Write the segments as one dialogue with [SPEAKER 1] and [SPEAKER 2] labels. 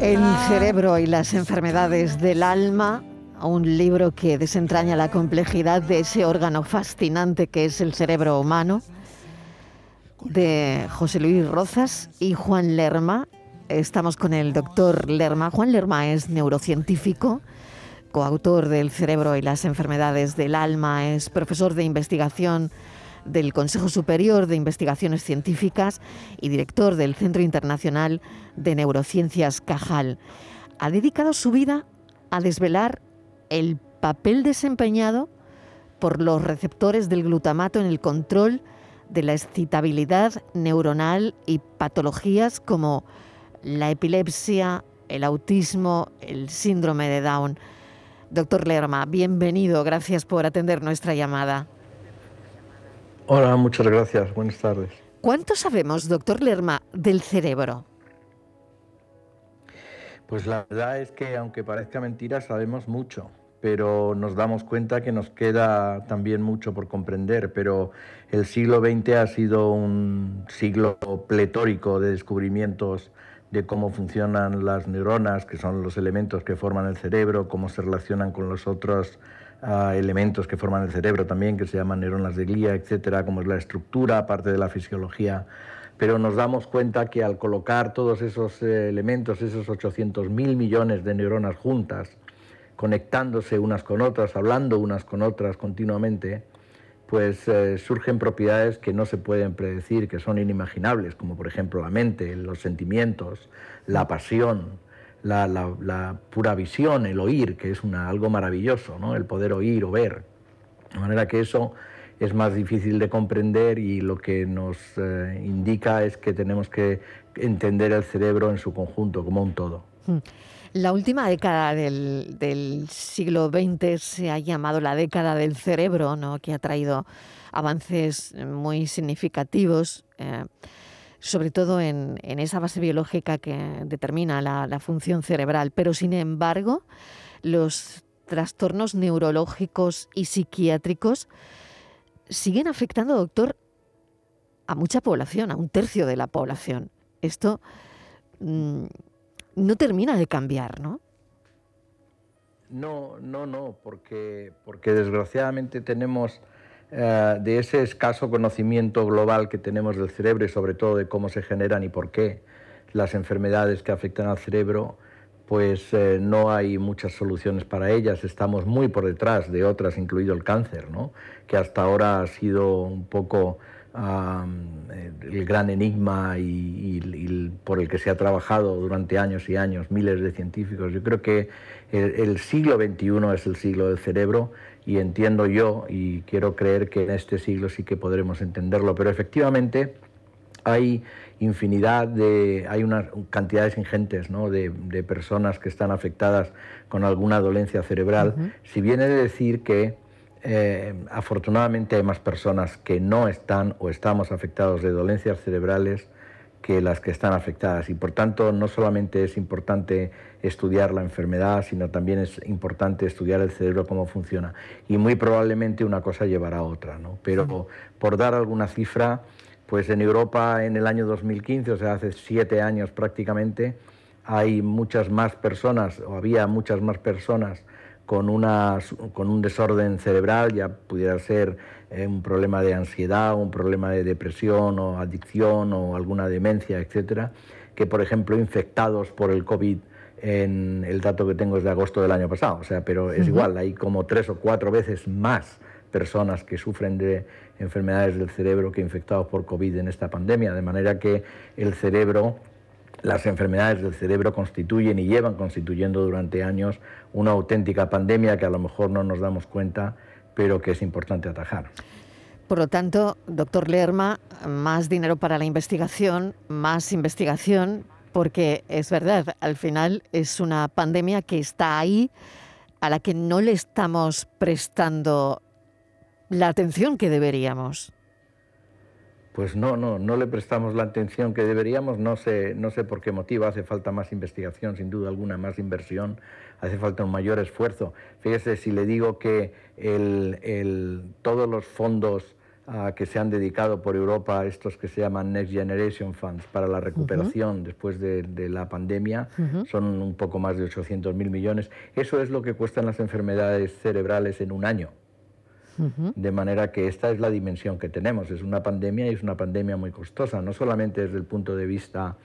[SPEAKER 1] El cerebro y las enfermedades del alma, un libro que desentraña la complejidad de ese órgano fascinante que es el cerebro humano, de José Luis Rozas y Juan Lerma. Estamos con el doctor Lerma. Juan Lerma es neurocientífico, coautor del cerebro y las enfermedades del alma, es profesor de investigación del Consejo Superior de Investigaciones Científicas y director del Centro Internacional de Neurociencias Cajal. Ha dedicado su vida a desvelar el papel desempeñado por los receptores del glutamato en el control de la excitabilidad neuronal y patologías como la epilepsia, el autismo, el síndrome de Down. Doctor Lerma, bienvenido, gracias por atender nuestra llamada.
[SPEAKER 2] Hola, muchas gracias. Buenas tardes.
[SPEAKER 1] ¿Cuánto sabemos, doctor Lerma, del cerebro?
[SPEAKER 2] Pues la verdad es que, aunque parezca mentira, sabemos mucho, pero nos damos cuenta que nos queda también mucho por comprender. Pero el siglo XX ha sido un siglo pletórico de descubrimientos de cómo funcionan las neuronas, que son los elementos que forman el cerebro, cómo se relacionan con los otros elementos que forman el cerebro también, que se llaman neuronas de glía, etcétera, como es la estructura, aparte de la fisiología. Pero nos damos cuenta que al colocar todos esos eh, elementos, esos 800 mil millones de neuronas juntas, conectándose unas con otras, hablando unas con otras continuamente, pues eh, surgen propiedades que no se pueden predecir, que son inimaginables, como por ejemplo la mente, los sentimientos, la pasión, la, pura visión, el oír, que es algo maravilloso, ¿no? el poder oír o ver. De manera que eso es más difícil de comprender y lo que nos eh, indica es que tenemos que entender el cerebro en su conjunto, como un todo. Hmm.
[SPEAKER 1] La última década del, siglo XX se ha llamado la década del cerebro, ¿no? que ha traído avances muy significativos. Eh, sobre todo en, esa base biológica que determina la, función cerebral. Pero, sin embargo, los trastornos neurológicos y psiquiátricos siguen afectando, doctor, a mucha población, a un tercio de la población. Esto mm, no termina de cambiar, ¿no?
[SPEAKER 2] No, no, no, porque, porque desgraciadamente tenemos eh, de ese escaso conocimiento global que tenemos del cerebro y sobre todo de cómo se generan y por qué las enfermedades que afectan al cerebro, pues eh, no hay muchas soluciones para ellas. Estamos muy por detrás de otras, incluido el cáncer, ¿no? que hasta ahora ha sido un poco el gran enigma y, por el que se ha trabajado durante años y años miles de científicos. Yo creo que el siglo XXI es el siglo del cerebro y entiendo yo y quiero creer que en este siglo sí que podremos entenderlo, pero efectivamente hay infinidad de, hay unas cantidades ingentes ¿no? de, personas que están afectadas con alguna dolencia cerebral, si viene de decir que eh, afortunadamente hay más personas que no están o estamos afectados de dolencias cerebrales que las que están afectadas. Y por tanto no solamente es importante estudiar la enfermedad, sino también es importante estudiar el cerebro cómo funciona. Y muy probablemente una cosa llevará a otra, ¿no? Pero por dar alguna cifra, pues en Europa en el año 2015, o sea, hace siete años prácticamente, hay muchas más personas o había muchas más personas con, una, con un desorden cerebral, ya pudiera ser eh, un problema de ansiedad, un problema de depresión o adicción o alguna demencia, etcétera, que por ejemplo infectados por el COVID en el dato que tengo es de agosto del año pasado, o sea, pero es igual, hay como tres o cuatro veces más personas que sufren de enfermedades del cerebro que infectados por COVID en esta pandemia, de manera que el cerebro, las enfermedades del cerebro constituyen y llevan constituyendo durante años una auténtica pandemia que a lo mejor no nos damos cuenta pero que es importante atajar.
[SPEAKER 1] Por lo tanto, doctor Lerma, más dinero para la investigación, más investigación, porque es verdad, al final es una pandemia que está ahí, a la que no le estamos prestando la atención que deberíamos.
[SPEAKER 2] Pues no, no, no le prestamos la atención que deberíamos, no sé, no sé por qué motivo, hace falta más investigación, sin duda alguna, más inversión, hace falta un mayor esfuerzo. Fíjese, si le digo que el, todos los fondos que se han dedicado por Europa a estos que se llaman Next Generation Funds para la recuperación después de, la pandemia. Son un poco más de 800 mil millones. Eso es lo que cuestan las enfermedades cerebrales en un año. De manera que esta es la dimensión que tenemos. Es una pandemia y es una pandemia muy costosa, no solamente desde el punto de vista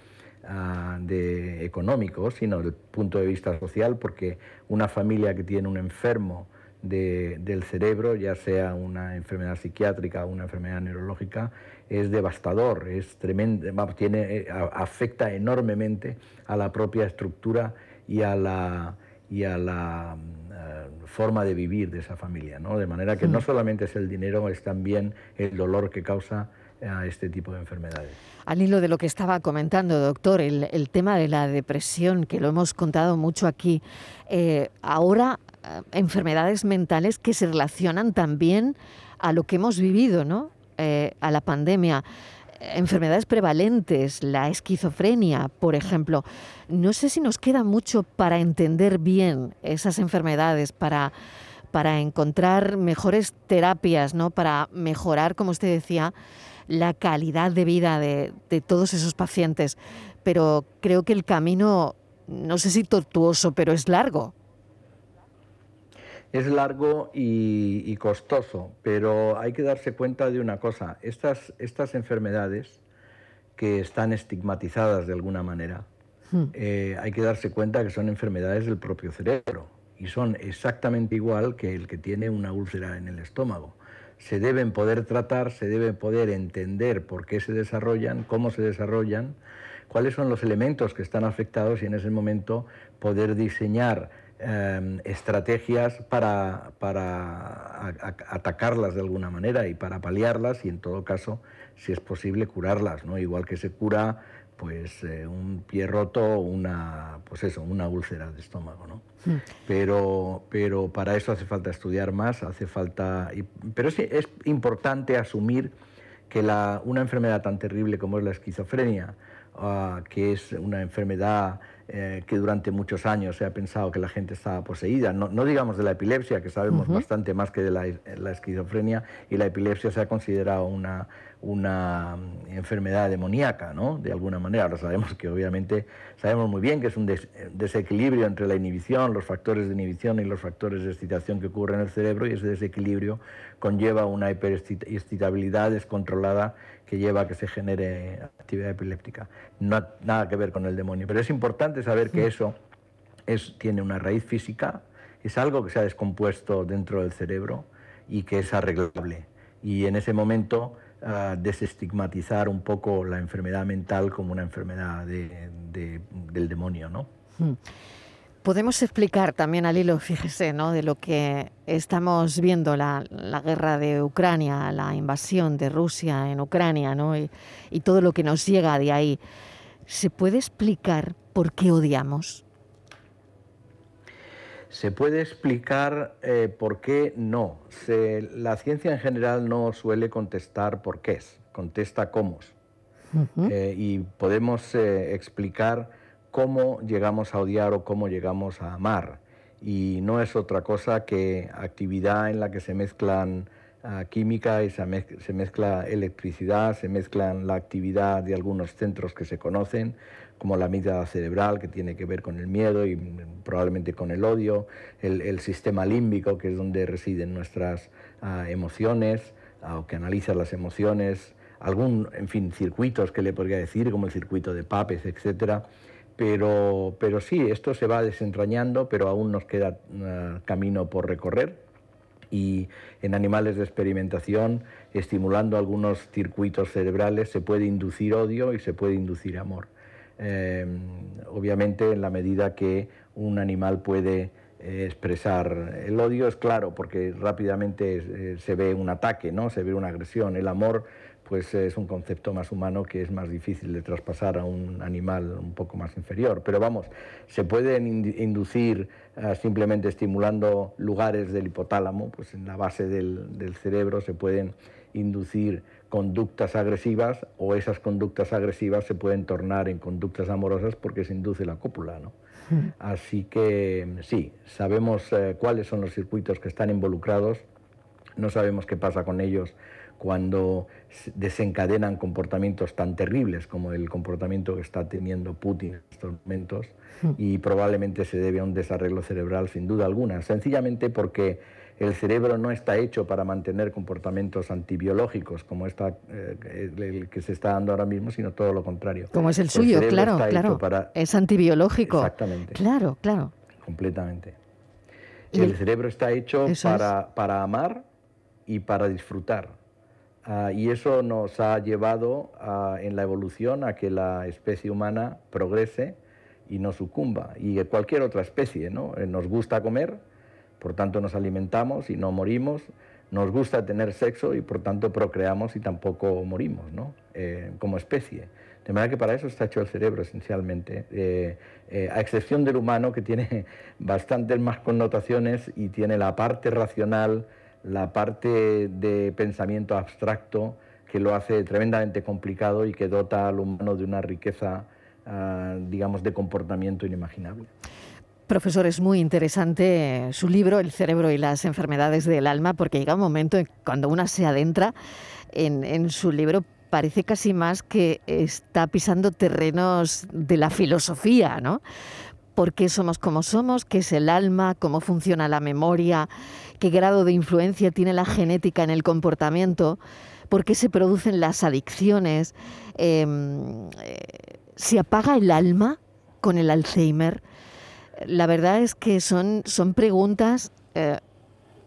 [SPEAKER 2] ah, de económico, sino desde el punto de vista social, porque una familia que tiene un enfermo del cerebro, ya sea una enfermedad psiquiátrica o una enfermedad neurológica, es devastador, es tremendo, tiene, eh, afecta enormemente a la propia estructura y a la, y a la eh, forma de vivir de esa familia. ¿no? De manera que no mm. solamente es el dinero, es también el dolor que causa a este tipo de enfermedades.
[SPEAKER 1] Al hilo de lo que estaba comentando, doctor, el, tema de la depresión, que lo hemos contado mucho aquí, ahora eh, enfermedades mentales que se relacionan también a lo que hemos vivido, ¿no? Eh, a la pandemia. Enfermedades prevalentes, la esquizofrenia, por ejemplo. No sé si nos queda mucho para entender bien esas enfermedades, para, para encontrar mejores terapias, ¿no? para mejorar, como usted decía, la calidad de vida de, de todos esos pacientes. Pero creo que el camino, no sé si tortuoso, pero es largo
[SPEAKER 2] es largo y, costoso, pero hay que darse cuenta de una cosa, estas, estas enfermedades que están estigmatizadas de alguna manera, hmm. eh, hay que darse cuenta que son enfermedades del propio cerebro y son exactamente igual que el que tiene una úlcera en el estómago. Se deben poder tratar, se deben poder entender por qué se desarrollan, cómo se desarrollan, cuáles son los elementos que están afectados y en ese momento poder diseñar Em, estrategias para, atacarlas de alguna manera y para paliarlas y en todo caso, si es posible, curarlas, ¿no? Igual que se cura pues eh, un pie roto, una pues eso, una úlcera de estómago, ¿no? Hmm. Pero, pero para eso hace falta estudiar más, hace falta pero sí, es importante asumir que la, una enfermedad tan terrible como es la esquizofrenia, ah, que es una enfermedad eh, que durante muchos años se ha pensado que la gente estaba poseída. No, digamos de la epilepsia, que sabemos bastante más que de la, esquizofrenia, y la epilepsia se ha considerado una, una mm, enfermedad demoníaca, ¿no? De alguna manera. Ahora sabemos que obviamente, sabemos muy bien que es un desequilibrio entre la inhibición, los factores de inhibición y los factores de excitación que ocurren en el cerebro, y ese desequilibrio conlleva una hiperexcitabilidad descontrolada que lleva a que se genere actividad epiléptica. No nada que ver con el demonio, pero es importante saber que eso es, tiene una raíz física, es algo que se ha descompuesto dentro del cerebro y que es arreglable. Y en ese momento uh, desestigmatizar un poco la enfermedad mental como una enfermedad del demonio, ¿no? Hmm.
[SPEAKER 1] Podemos explicar también al hilo, fíjese, ¿no? de lo que estamos viendo, la, guerra de Ucrania, la invasión de Rusia en Ucrania ¿no? y, todo lo que nos llega de ahí. ¿Se puede explicar por qué odiamos?
[SPEAKER 2] Se puede explicar eh, por qué no. la ciencia en general no suele contestar por qué, contesta cómo. Eh, y podemos eh, explicar cómo llegamos a odiar o cómo llegamos a amar. Y no es otra cosa que actividad en la que se mezclan ah, química y se, mezcla electricidad, se mezclan la actividad de algunos centros que se conocen, como la amígdala cerebral, que tiene que ver con el miedo y mm, probablemente con el odio, el, sistema límbico, que es donde residen nuestras ah, emociones, ah, o que analiza las emociones, algún, en fin, circuitos que le podría decir, como el circuito de Papes, etcétera pero, pero sí, esto se va desentrañando, pero aún nos queda uh, camino por recorrer. Y en animales de experimentación, estimulando algunos circuitos cerebrales, se puede inducir odio y se puede inducir amor. Eh, obviamente, en la medida que un animal puede eh, expresar el odio, es claro, porque rápidamente eh, se ve un ataque, ¿no? se ve una agresión. El amor pues es un concepto más humano que es más difícil de traspasar a un animal un poco más inferior. Pero vamos, se pueden inducir eh, simplemente estimulando lugares del hipotálamo, pues en la base del, cerebro se pueden inducir conductas agresivas o esas conductas agresivas se pueden tornar en conductas amorosas porque se induce la cópula. ¿no? Así que sí, sabemos eh, cuáles son los circuitos que están involucrados, no sabemos qué pasa con ellos cuando desencadenan comportamientos tan terribles como el comportamiento que está teniendo Putin en estos momentos hmm. y probablemente se debe a un desarreglo cerebral sin duda alguna, sencillamente porque el cerebro no está hecho para mantener comportamientos antibiológicos como está, eh, el que se está dando ahora mismo, sino todo lo contrario.
[SPEAKER 1] Como es el suyo, claro, claro. Es antibiológico.
[SPEAKER 2] Exactamente.
[SPEAKER 1] Claro, claro.
[SPEAKER 2] Completamente. el, cerebro está hecho para, para amar y para disfrutar. Ah, y eso nos ha llevado en la evolución a que la especie humana progrese y no sucumba. Y cualquier otra especie, ¿no? Eh, nos gusta comer, por tanto nos alimentamos y no morimos. Nos gusta tener sexo y por tanto procreamos y tampoco morimos, ¿no? Eh, como especie. De manera que para eso está hecho el cerebro esencialmente, eh, a excepción del humano que tiene bastantes más connotaciones y tiene la parte racional, la parte de pensamiento abstracto que lo hace tremendamente complicado y que dota al humano de una riqueza, ah, digamos, de comportamiento inimaginable.
[SPEAKER 1] Profesor, es muy interesante su libro El cerebro y las enfermedades del alma, porque llega un momento en cuando una se adentra en, en su libro, parece casi más que está pisando terrenos de la filosofía, ¿no? por qué somos como somos, qué es el alma, cómo funciona la memoria, qué grado de influencia tiene la genética en el comportamiento, por qué se producen las adicciones, em, eh, se apaga el alma con el Alzheimer. La verdad es que son, son preguntas eh,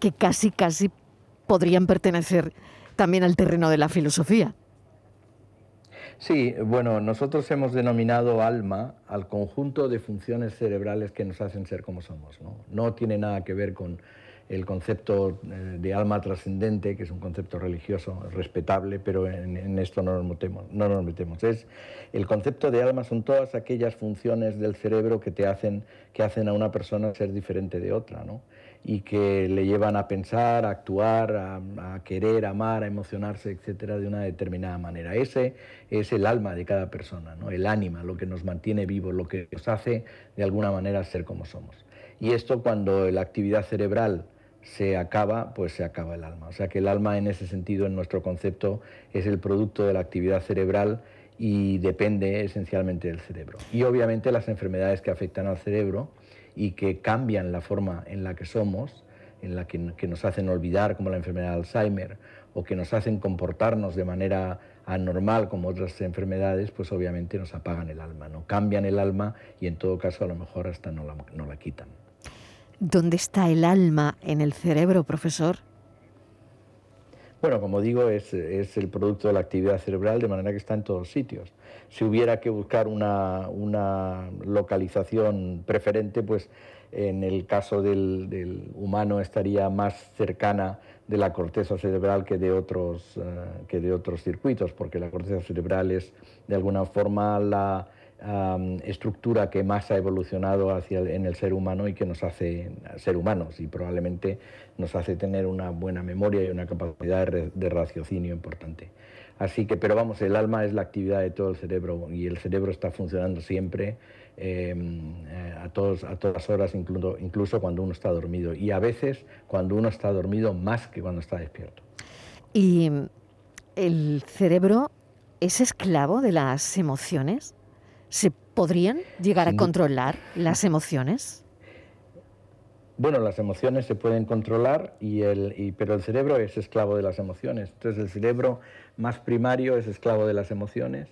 [SPEAKER 1] que casi, casi podrían pertenecer también al terreno de la filosofía.
[SPEAKER 2] Sí, bueno, nosotros hemos denominado alma al conjunto de funciones cerebrales que nos hacen ser como somos. No, no tiene nada que ver con el concepto eh, de alma trascendente, que es un concepto religioso respetable, pero en, esto no nos, metemos, no nos metemos. Es, el concepto de alma son todas aquellas funciones del cerebro que te hacen, que hacen a una persona ser diferente de otra. ¿no? y que le llevan a pensar, a actuar, a, querer, a amar, a emocionarse, etcétera, de una determinada manera. Ese es el alma de cada persona, ¿no? el ánima, lo que nos mantiene vivos, lo que nos hace de alguna manera ser como somos. Y esto cuando la actividad cerebral se acaba, pues se acaba el alma. O sea que el alma en ese sentido, en nuestro concepto, es el producto de la actividad cerebral y depende esencialmente del cerebro. Y obviamente las enfermedades que afectan al cerebro, y que cambian la forma en la que somos, en la que, nos hacen olvidar como la enfermedad de Alzheimer o que nos hacen comportarnos de manera anormal como otras enfermedades, pues obviamente nos apagan el alma, no cambian el alma y en todo caso a lo mejor hasta no la, no la quitan.
[SPEAKER 1] ¿Dónde está el alma en el cerebro, profesor?
[SPEAKER 2] Bueno, como digo, es, el producto de la actividad cerebral, de manera que está en todos sitios. Si hubiera que buscar una, localización preferente, pues en el caso del, humano estaría más cercana de la corteza cerebral que de, otros, eh, que de otros circuitos, porque la corteza cerebral es de alguna forma la, estructura que más ha evolucionado hacia en el ser humano y que nos hace ser humanos y probablemente nos hace tener una buena memoria y una capacidad de, raciocinio importante. Así que, pero vamos, el alma es la actividad de todo el cerebro y el cerebro está funcionando siempre em, eh, a, todos, a todas horas, incluso, incluso cuando uno está dormido y a veces cuando uno está dormido más que cuando está despierto.
[SPEAKER 1] ¿Y el cerebro es esclavo de las emociones? ¿Se podrían llegar a controlar las emociones?
[SPEAKER 2] Bueno, las emociones se pueden controlar, y el, pero el cerebro es esclavo de las emociones. Entonces el cerebro más primario es esclavo de las emociones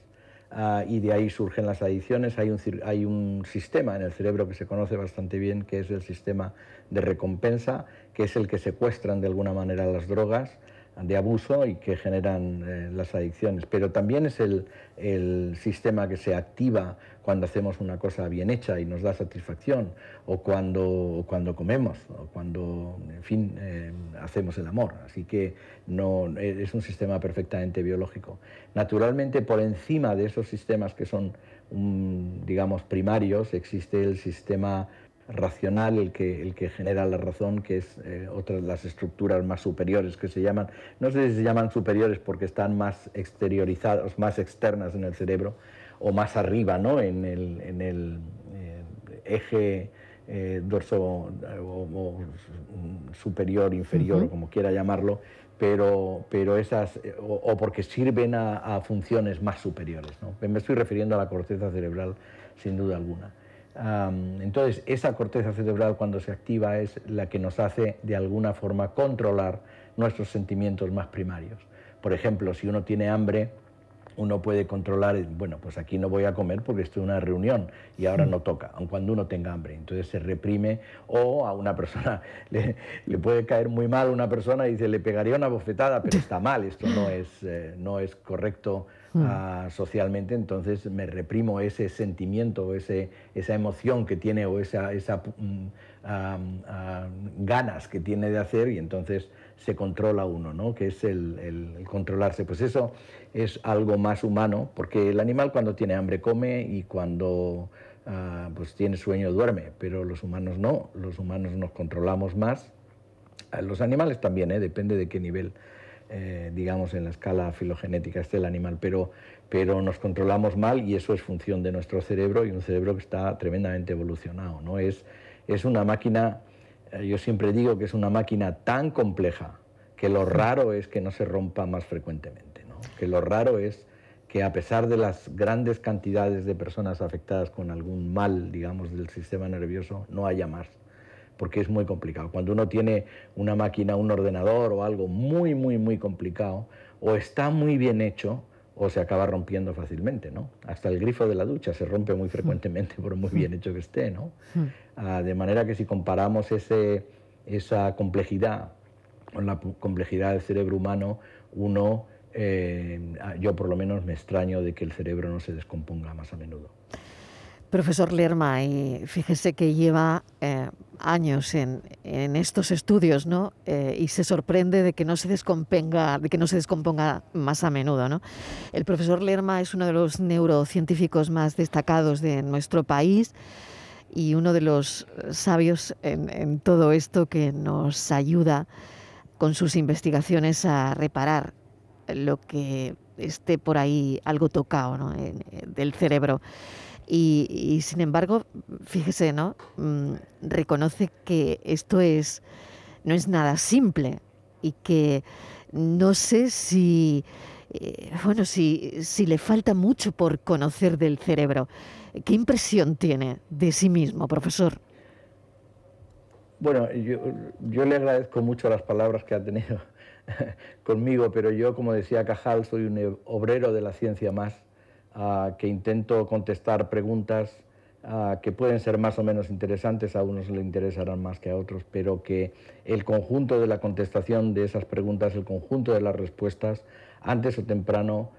[SPEAKER 2] ah, y de ahí surgen las adicciones. Hay un, hay un sistema en el cerebro que se conoce bastante bien, que es el sistema de recompensa, que es el que secuestran de alguna manera las drogas de abuso y que generan eh, las adicciones, pero también es el, sistema que se activa cuando hacemos una cosa bien hecha y nos da satisfacción, o cuando, cuando comemos, o cuando, en fin, eh, hacemos el amor. Así que no, es un sistema perfectamente biológico. Naturalmente, por encima de esos sistemas que son, digamos, primarios, existe el sistema racional el que, el que genera la razón, que es eh, otras las estructuras más superiores que se llaman, no sé si se llaman superiores porque están más exteriorizadas, más externas en el cerebro, o más arriba, ¿no? en el, en el eh, eje eh, dorso o, superior, inferior, como quiera llamarlo, pero, pero esas, o, porque sirven a, funciones más superiores. Me estoy refiriendo a la corteza cerebral, sin duda alguna. Entonces, esa corteza cerebral cuando se activa es la que nos hace de alguna forma controlar nuestros sentimientos más primarios. Por ejemplo, si uno tiene hambre, uno puede controlar, bueno, pues aquí no voy a comer porque estoy en una reunión y ahora no toca, aun cuando uno tenga hambre. Entonces se reprime o a una persona le, puede caer muy mal una persona y dice, le pegaría una bofetada, pero está mal, esto no es, eh, no es correcto mm. socialmente, entonces me reprimo ese sentimiento, ese, esa emoción que tiene o esa, esa mm, ganas que tiene de hacer y entonces se controla uno, ¿no? que es el, controlarse. Pues eso es algo más humano, porque el animal cuando tiene hambre come y cuando ah, pues tiene sueño duerme, pero los humanos no, los humanos nos controlamos más. Los animales también, ¿eh? depende de qué nivel, eh, digamos, en la escala filogenética esté el animal, pero, pero nos controlamos mal y eso es función de nuestro cerebro y un cerebro que está tremendamente evolucionado. ¿no? Es, es una máquina eh, yo siempre digo que es una máquina tan compleja que lo raro es que no se rompa más frecuentemente, ¿no? que lo raro es que a pesar de las grandes cantidades de personas afectadas con algún mal, digamos, del sistema nervioso, no haya más, porque es muy complicado. Cuando uno tiene una máquina, un ordenador o algo muy, muy, muy complicado, o está muy bien hecho, o se acaba rompiendo fácilmente, ¿no? Hasta el grifo de la ducha se rompe muy frecuentemente por muy bien hecho que esté, ¿no? Ah, de manera que si comparamos ese, esa complejidad con la complejidad del cerebro humano, uno, eh, yo por lo menos me extraño de que el cerebro no se descomponga más a menudo.
[SPEAKER 1] Profesor Lerma, y fíjese que lleva eh, años en, estos estudios, ¿no? Eh, y se sorprende de que no se descomponga, de que no se descomponga más a menudo, ¿no? El profesor Lerma es uno de los neurocientíficos más destacados de nuestro país y uno de los sabios en, en todo esto que nos ayuda con sus investigaciones a reparar lo que esté por ahí algo tocado ¿no? del cerebro. Y, sin embargo, fíjese, ¿no? Mm, reconoce que esto es, no es nada simple y que no sé si, eh, bueno, si, si le falta mucho por conocer del cerebro. ¿Qué impresión tiene de sí mismo, profesor?
[SPEAKER 2] Bueno, yo, yo le agradezco mucho las palabras que ha tenido conmigo, pero yo, como decía Cajal, soy un obrero de la ciencia más que intento contestar preguntas que pueden ser más o menos interesantes, a unos le interesarán más que a otros, pero que el conjunto de la contestación de esas preguntas, el conjunto de las respuestas, antes o temprano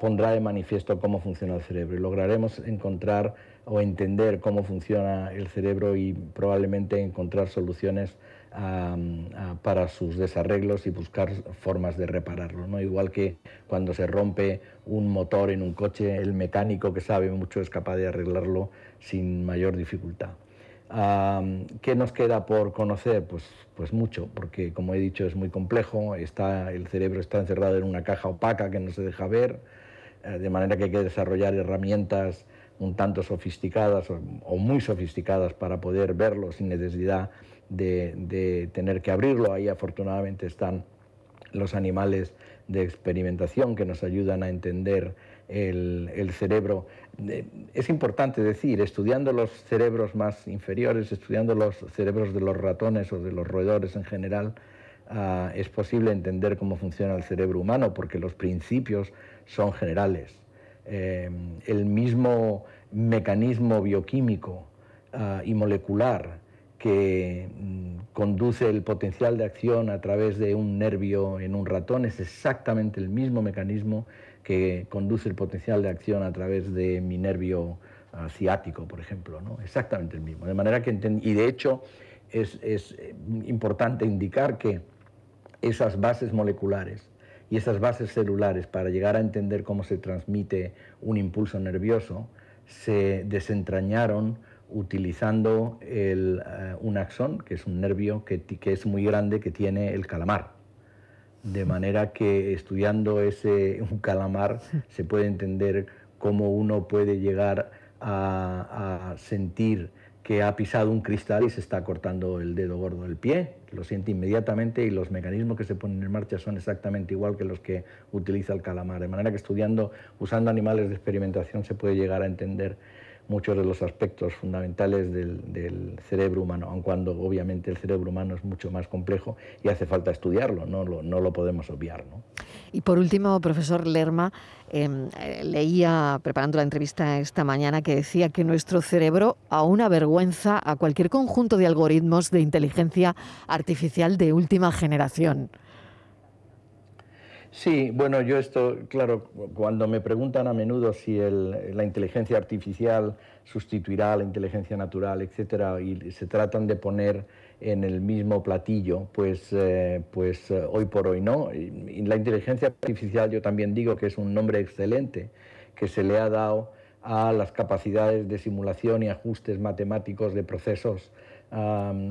[SPEAKER 2] pondrá de manifiesto cómo funciona el cerebro y lograremos encontrar o entender cómo funciona el cerebro y probablemente encontrar soluciones para sus desarreglos y buscar formas de repararlo. ¿no? Igual que cuando se rompe un motor en un coche, el mecánico que sabe mucho es capaz de arreglarlo sin mayor dificultad. ¿Qué nos queda por conocer? Pues, pues mucho, porque como he dicho es muy complejo, está, el cerebro está encerrado en una caja opaca que no se deja ver, eh, de manera que hay que desarrollar herramientas un tanto sofisticadas o muy sofisticadas para poder verlo sin necesidad de, tener que abrirlo. Ahí afortunadamente están los animales de experimentación que nos ayudan a entender el, cerebro. Es importante decir, estudiando los cerebros más inferiores, estudiando los cerebros de los ratones o de los roedores en general, ah, es posible entender cómo funciona el cerebro humano porque los principios son generales. Eh, el mismo mecanismo bioquímico ah, y molecular que mm, conduce el potencial de acción a través de un nervio en un ratón es exactamente el mismo mecanismo que conduce el potencial de acción a través de mi nervio ah, ciático, por ejemplo, ¿no? exactamente el mismo. De manera que, y de hecho es, es eh, importante indicar que esas bases moleculares y esas bases celulares para llegar a entender cómo se transmite un impulso nervioso se desentrañaron utilizando eh, un axón, que es un nervio que, que, es muy grande que tiene el calamar. De manera que estudiando ese un calamar se puede entender cómo uno puede llegar a, sentir que ha pisado un cristal y se está cortando el dedo gordo del pie, lo siente inmediatamente y los mecanismos que se ponen en marcha son exactamente igual que los que utiliza el calamar, de manera que estudiando, usando animales de experimentación se puede llegar a entender muchos de los aspectos fundamentales del, cerebro humano, aun cuando obviamente el cerebro humano es mucho más complejo y hace falta estudiarlo, no lo, no lo podemos obviar. ¿no?
[SPEAKER 1] Y por último, profesor Lerma, eh, leía, preparando la entrevista esta mañana, que decía que nuestro cerebro aún avergüenza a cualquier conjunto de algoritmos de inteligencia artificial de última generación.
[SPEAKER 2] Sí, bueno, yo esto, claro, cuando me preguntan a menudo si la inteligencia artificial sustituirá a la inteligencia natural, etcétera, y se tratan de poner en el mismo platillo, pues, eh, pues eh, hoy por hoy no. La inteligencia artificial yo también digo que es un nombre excelente que se le ha dado a las capacidades de simulación y ajustes matemáticos de procesos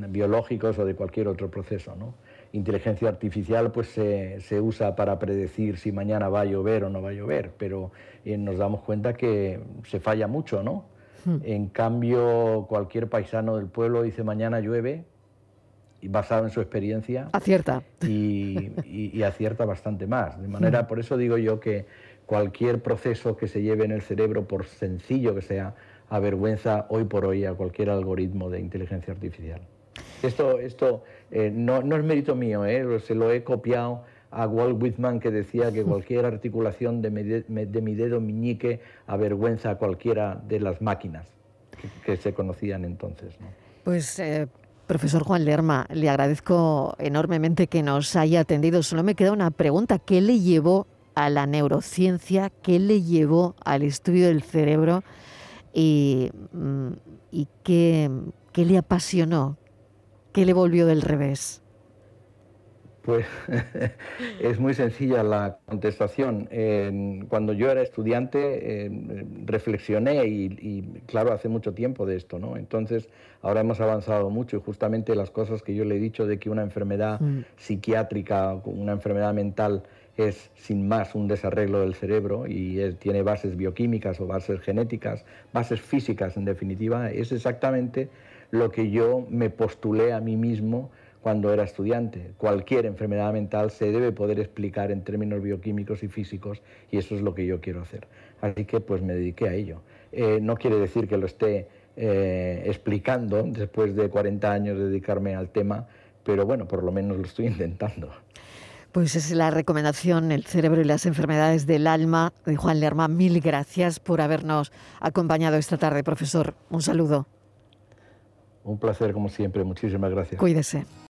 [SPEAKER 2] biológicos o de cualquier otro proceso. ¿no? Inteligencia artificial pues se, se, usa para predecir si mañana va a llover o no va a llover, pero eh, nos damos cuenta que se falla mucho, ¿no? Hmm. En cambio, cualquier paisano del pueblo dice mañana llueve, y basado en su experiencia.
[SPEAKER 1] Acierta.
[SPEAKER 2] Y, y, acierta bastante más. De manera, hmm. por eso digo yo que cualquier proceso que se lleve en el cerebro, por sencillo que sea, avergüenza hoy por hoy a cualquier algoritmo de inteligencia artificial. Esto, esto eh, no, no, es mérito mío, eh, se lo he copiado a Walt Whitman que decía que cualquier articulación de mi, de, mi dedo meñique avergüenza a cualquiera de las máquinas que, se conocían entonces.
[SPEAKER 1] Pues, eh, profesor Juan Lerma, le agradezco enormemente que nos haya atendido. Solo me queda una pregunta. ¿Qué le llevó a la neurociencia? ¿Qué le llevó al estudio del cerebro? ¿Y, mm, y qué, qué le apasionó? ¿Qué le volvió del revés?
[SPEAKER 2] Pues es muy sencilla la contestación. cuando yo era estudiante reflexioné y, claro, hace mucho tiempo de esto, ¿no? Entonces, ahora hemos avanzado mucho y justamente las cosas que yo le he dicho de que una enfermedad mm. psiquiátrica, una enfermedad mental es sin más un desarreglo del cerebro y tiene bases bioquímicas o bases genéticas, bases físicas en definitiva, es exactamente lo que yo me postulé a mí mismo cuando era estudiante. Cualquier enfermedad mental se debe poder explicar en términos bioquímicos y físicos y eso es lo que yo quiero hacer. Así que pues me dediqué a ello. Eh, no quiere decir que lo esté eh, explicando después de 40 años de dedicarme al tema, pero bueno, por lo menos lo estoy intentando.
[SPEAKER 1] Pues es la recomendación El cerebro y las enfermedades del alma de Juan Lerma. Mil gracias por habernos acompañado esta tarde, profesor. Un saludo.
[SPEAKER 2] Un placer como siempre, muchísimas gracias.
[SPEAKER 1] Cuídese.